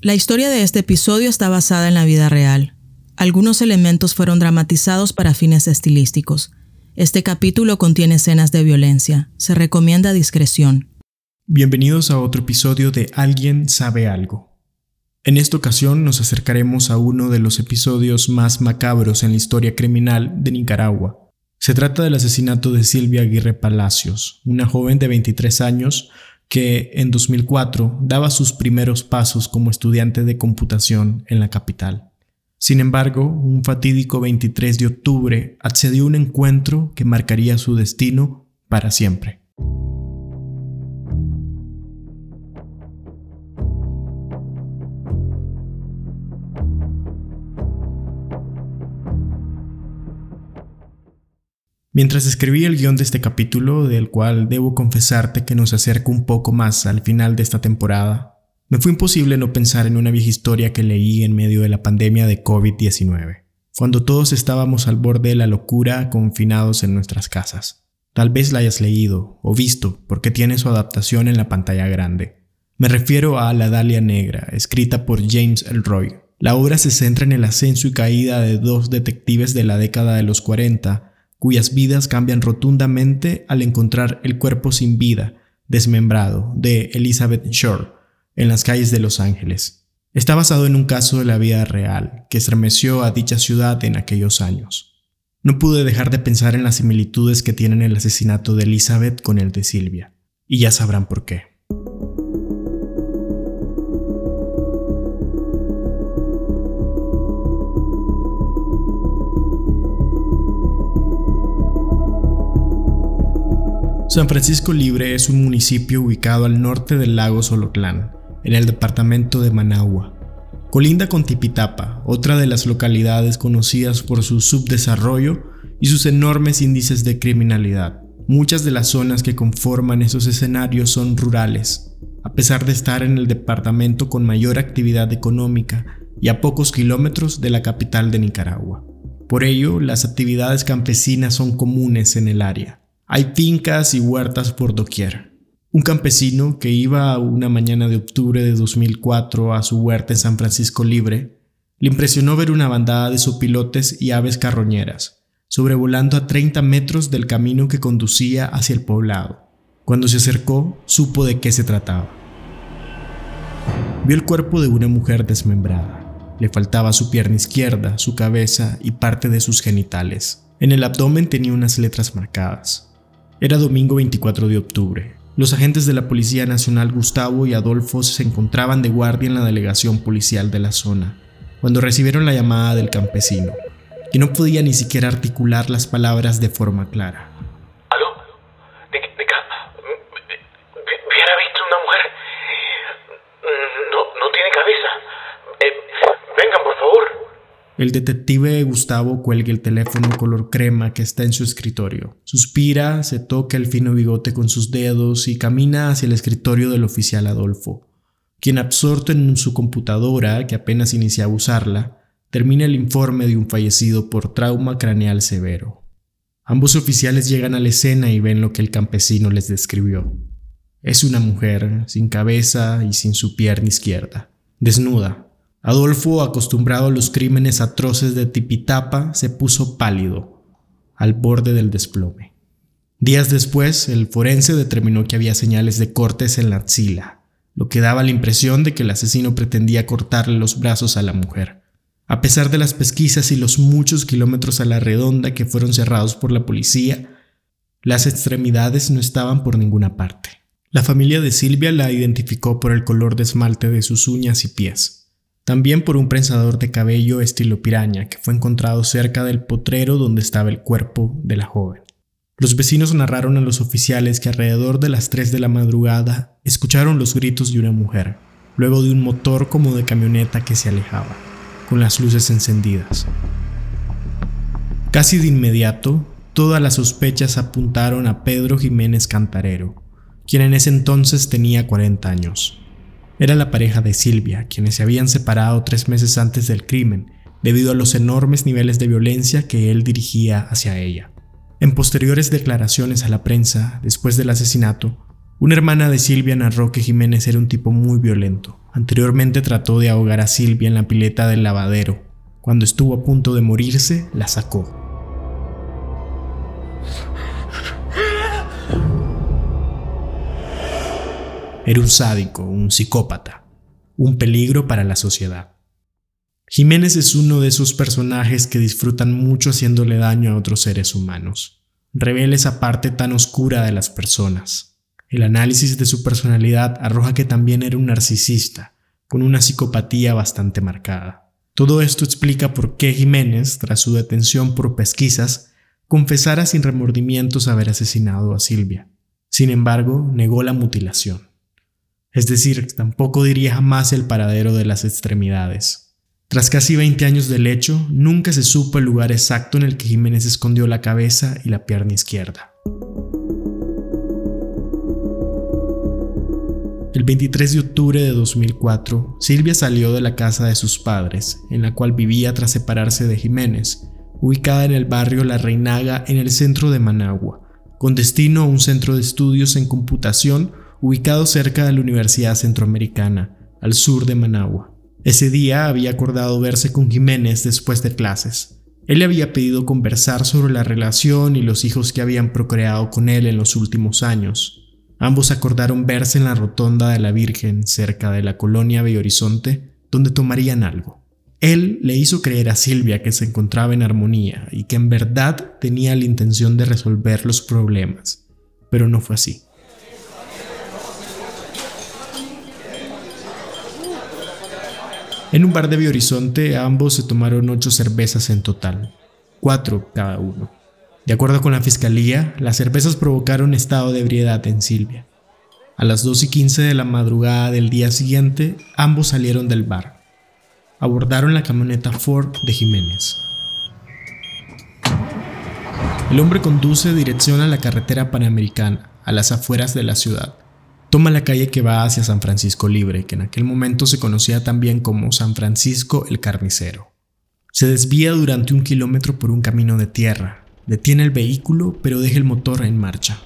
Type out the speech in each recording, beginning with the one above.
La historia de este episodio está basada en la vida real. Algunos elementos fueron dramatizados para fines estilísticos. Este capítulo contiene escenas de violencia. Se recomienda discreción. Bienvenidos a otro episodio de Alguien sabe algo. En esta ocasión nos acercaremos a uno de los episodios más macabros en la historia criminal de Nicaragua. Se trata del asesinato de Silvia Aguirre Palacios, una joven de 23 años que en 2004 daba sus primeros pasos como estudiante de computación en la capital. Sin embargo, un fatídico 23 de octubre accedió a un encuentro que marcaría su destino para siempre. Mientras escribí el guion de este capítulo, del cual debo confesarte que nos acerca un poco más al final de esta temporada, me fue imposible no pensar en una vieja historia que leí en medio de la pandemia de COVID-19, cuando todos estábamos al borde de la locura confinados en nuestras casas. Tal vez la hayas leído o visto porque tiene su adaptación en la pantalla grande. Me refiero a La Dalia Negra, escrita por James Elroy. La obra se centra en el ascenso y caída de dos detectives de la década de los 40 cuyas vidas cambian rotundamente al encontrar el cuerpo sin vida, desmembrado, de Elizabeth Shore, en las calles de Los Ángeles. Está basado en un caso de la vida real que estremeció a dicha ciudad en aquellos años. No pude dejar de pensar en las similitudes que tienen el asesinato de Elizabeth con el de Silvia, y ya sabrán por qué. San Francisco Libre es un municipio ubicado al norte del lago Solotlán, en el departamento de Managua. Colinda con Tipitapa, otra de las localidades conocidas por su subdesarrollo y sus enormes índices de criminalidad. Muchas de las zonas que conforman esos escenarios son rurales, a pesar de estar en el departamento con mayor actividad económica y a pocos kilómetros de la capital de Nicaragua. Por ello, las actividades campesinas son comunes en el área. Hay fincas y huertas por doquier. Un campesino que iba una mañana de octubre de 2004 a su huerta en San Francisco Libre, le impresionó ver una bandada de sopilotes y aves carroñeras, sobrevolando a 30 metros del camino que conducía hacia el poblado. Cuando se acercó, supo de qué se trataba. Vio el cuerpo de una mujer desmembrada. Le faltaba su pierna izquierda, su cabeza y parte de sus genitales. En el abdomen tenía unas letras marcadas. Era domingo 24 de octubre. Los agentes de la Policía Nacional Gustavo y Adolfo se encontraban de guardia en la delegación policial de la zona, cuando recibieron la llamada del campesino, que no podía ni siquiera articular las palabras de forma clara. ¿Aló? ¿De, de, ¿Hubiera visto una mujer? No, no tiene cabeza. Eh, vengan, por favor. El detective Gustavo cuelga el teléfono color crema que está en su escritorio. Suspira, se toca el fino bigote con sus dedos y camina hacia el escritorio del oficial Adolfo, quien absorto en su computadora, que apenas inicia a usarla, termina el informe de un fallecido por trauma craneal severo. Ambos oficiales llegan a la escena y ven lo que el campesino les describió. Es una mujer, sin cabeza y sin su pierna izquierda, desnuda, Adolfo, acostumbrado a los crímenes atroces de Tipitapa, se puso pálido, al borde del desplome. Días después, el forense determinó que había señales de cortes en la axila, lo que daba la impresión de que el asesino pretendía cortarle los brazos a la mujer. A pesar de las pesquisas y los muchos kilómetros a la redonda que fueron cerrados por la policía, las extremidades no estaban por ninguna parte. La familia de Silvia la identificó por el color de esmalte de sus uñas y pies también por un prensador de cabello estilo piraña que fue encontrado cerca del potrero donde estaba el cuerpo de la joven. Los vecinos narraron a los oficiales que alrededor de las 3 de la madrugada escucharon los gritos de una mujer, luego de un motor como de camioneta que se alejaba, con las luces encendidas. Casi de inmediato, todas las sospechas apuntaron a Pedro Jiménez Cantarero, quien en ese entonces tenía 40 años. Era la pareja de Silvia, quienes se habían separado tres meses antes del crimen, debido a los enormes niveles de violencia que él dirigía hacia ella. En posteriores declaraciones a la prensa, después del asesinato, una hermana de Silvia narró que Jiménez era un tipo muy violento, Anteriormente trató de ahogar a Silvia en la pileta del lavadero. Cuando estuvo a punto de morirse, la sacó. Era un sádico, un psicópata, un peligro para la sociedad. Jiménez es uno de esos personajes que disfrutan mucho haciéndole daño a otros seres humanos. Revela esa parte tan oscura de las personas. El análisis de su personalidad arroja que también era un narcisista, con una psicopatía bastante marcada. Todo esto explica por qué Jiménez, tras su detención por pesquisas, confesara sin remordimientos haber asesinado a Silvia. Sin embargo, negó la mutilación. Es decir, tampoco diría jamás el paradero de las extremidades. Tras casi 20 años del hecho, nunca se supo el lugar exacto en el que Jiménez escondió la cabeza y la pierna izquierda. El 23 de octubre de 2004, Silvia salió de la casa de sus padres, en la cual vivía tras separarse de Jiménez, ubicada en el barrio La Reinaga en el centro de Managua, con destino a un centro de estudios en computación ubicado cerca de la Universidad Centroamericana, al sur de Managua. Ese día había acordado verse con Jiménez después de clases. Él le había pedido conversar sobre la relación y los hijos que habían procreado con él en los últimos años, Ambos acordaron verse en la rotonda de la Virgen cerca de la colonia Horizonte, donde tomarían algo. Él le hizo creer a Silvia que se encontraba en armonía y que en verdad tenía la intención de resolver los problemas, pero no fue así. En un bar de Horizonte ambos se tomaron ocho cervezas en total, cuatro cada uno. De acuerdo con la fiscalía, las cervezas provocaron estado de ebriedad en Silvia. A las 2 y 15 de la madrugada del día siguiente, ambos salieron del bar. Abordaron la camioneta Ford de Jiménez. El hombre conduce dirección a la carretera panamericana, a las afueras de la ciudad. Toma la calle que va hacia San Francisco Libre, que en aquel momento se conocía también como San Francisco el Carnicero. Se desvía durante un kilómetro por un camino de tierra, Detiene el vehículo, pero deja el motor en marcha.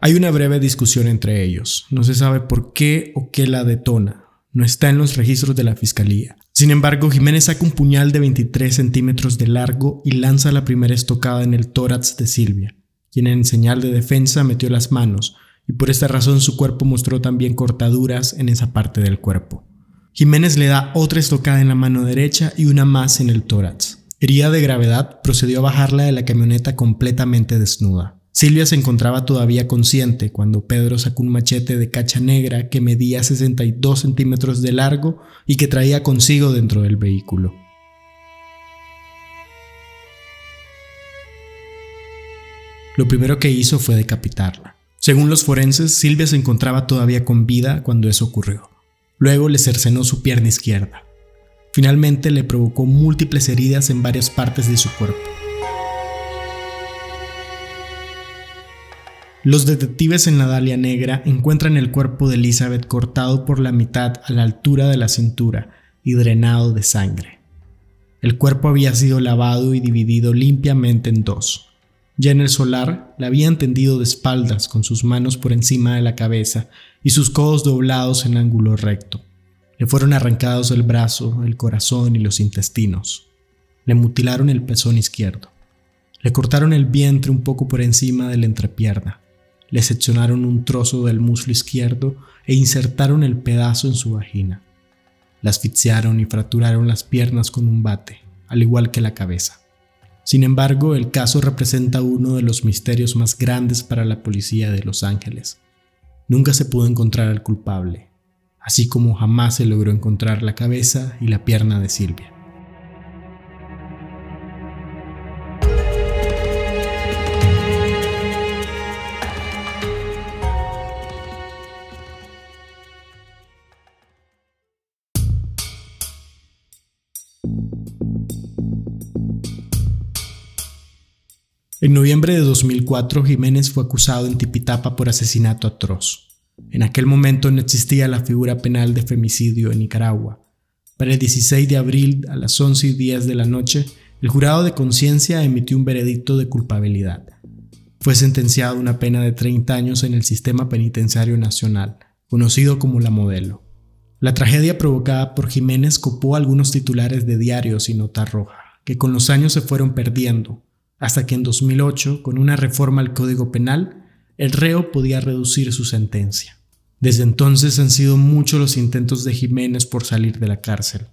Hay una breve discusión entre ellos. No se sabe por qué o qué la detona. No está en los registros de la fiscalía. Sin embargo, Jiménez saca un puñal de 23 centímetros de largo y lanza la primera estocada en el tórax de Silvia, quien en señal de defensa metió las manos, y por esta razón su cuerpo mostró también cortaduras en esa parte del cuerpo. Jiménez le da otra estocada en la mano derecha y una más en el tórax. Herida de gravedad, procedió a bajarla de la camioneta completamente desnuda. Silvia se encontraba todavía consciente cuando Pedro sacó un machete de cacha negra que medía 62 centímetros de largo y que traía consigo dentro del vehículo. Lo primero que hizo fue decapitarla. Según los forenses, Silvia se encontraba todavía con vida cuando eso ocurrió. Luego le cercenó su pierna izquierda. Finalmente le provocó múltiples heridas en varias partes de su cuerpo. Los detectives en la Dalia Negra encuentran el cuerpo de Elizabeth cortado por la mitad a la altura de la cintura y drenado de sangre. El cuerpo había sido lavado y dividido limpiamente en dos. Ya en el solar, la habían tendido de espaldas con sus manos por encima de la cabeza y sus codos doblados en ángulo recto. Le fueron arrancados el brazo, el corazón y los intestinos. Le mutilaron el pezón izquierdo. Le cortaron el vientre un poco por encima de la entrepierna. Le seccionaron un trozo del muslo izquierdo e insertaron el pedazo en su vagina. La asfixiaron y fracturaron las piernas con un bate, al igual que la cabeza. Sin embargo, el caso representa uno de los misterios más grandes para la policía de Los Ángeles. Nunca se pudo encontrar al culpable, así como jamás se logró encontrar la cabeza y la pierna de Silvia. En noviembre de 2004, Jiménez fue acusado en Tipitapa por asesinato atroz. En aquel momento no existía la figura penal de femicidio en Nicaragua. Para el 16 de abril a las 11 y 10 de la noche, el jurado de conciencia emitió un veredicto de culpabilidad. Fue sentenciado a una pena de 30 años en el sistema penitenciario nacional, conocido como la modelo. La tragedia provocada por Jiménez copó algunos titulares de diarios y nota roja, que con los años se fueron perdiendo, hasta que en 2008, con una reforma al Código Penal, el reo podía reducir su sentencia. Desde entonces han sido muchos los intentos de Jiménez por salir de la cárcel.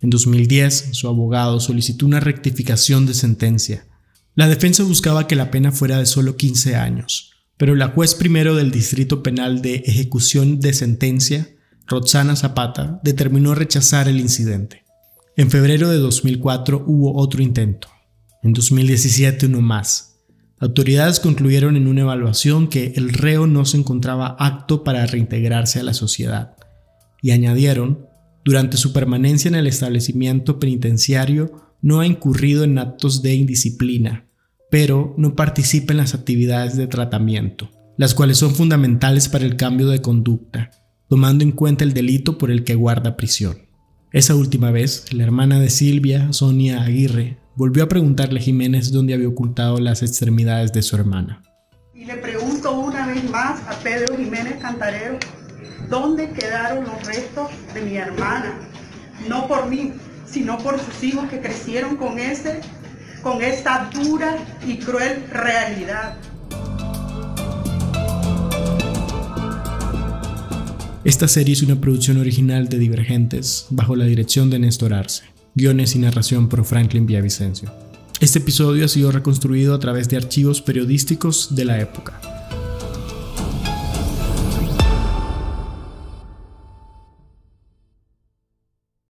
En 2010, su abogado solicitó una rectificación de sentencia. La defensa buscaba que la pena fuera de solo 15 años, pero la juez primero del Distrito Penal de Ejecución de Sentencia, Roxana Zapata, determinó rechazar el incidente. En febrero de 2004 hubo otro intento. En 2017 uno más. Autoridades concluyeron en una evaluación que el reo no se encontraba apto para reintegrarse a la sociedad y añadieron, durante su permanencia en el establecimiento penitenciario no ha incurrido en actos de indisciplina, pero no participa en las actividades de tratamiento, las cuales son fundamentales para el cambio de conducta, tomando en cuenta el delito por el que guarda prisión. Esa última vez, la hermana de Silvia, Sonia Aguirre, volvió a preguntarle a Jiménez dónde había ocultado las extremidades de su hermana. Y le pregunto una vez más a Pedro Jiménez Cantarero, ¿dónde quedaron los restos de mi hermana? No por mí, sino por sus hijos que crecieron con ese con esta dura y cruel realidad. Esta serie es una producción original de Divergentes, bajo la dirección de Néstor Arce, guiones y narración por Franklin Villavicencio. Este episodio ha sido reconstruido a través de archivos periodísticos de la época.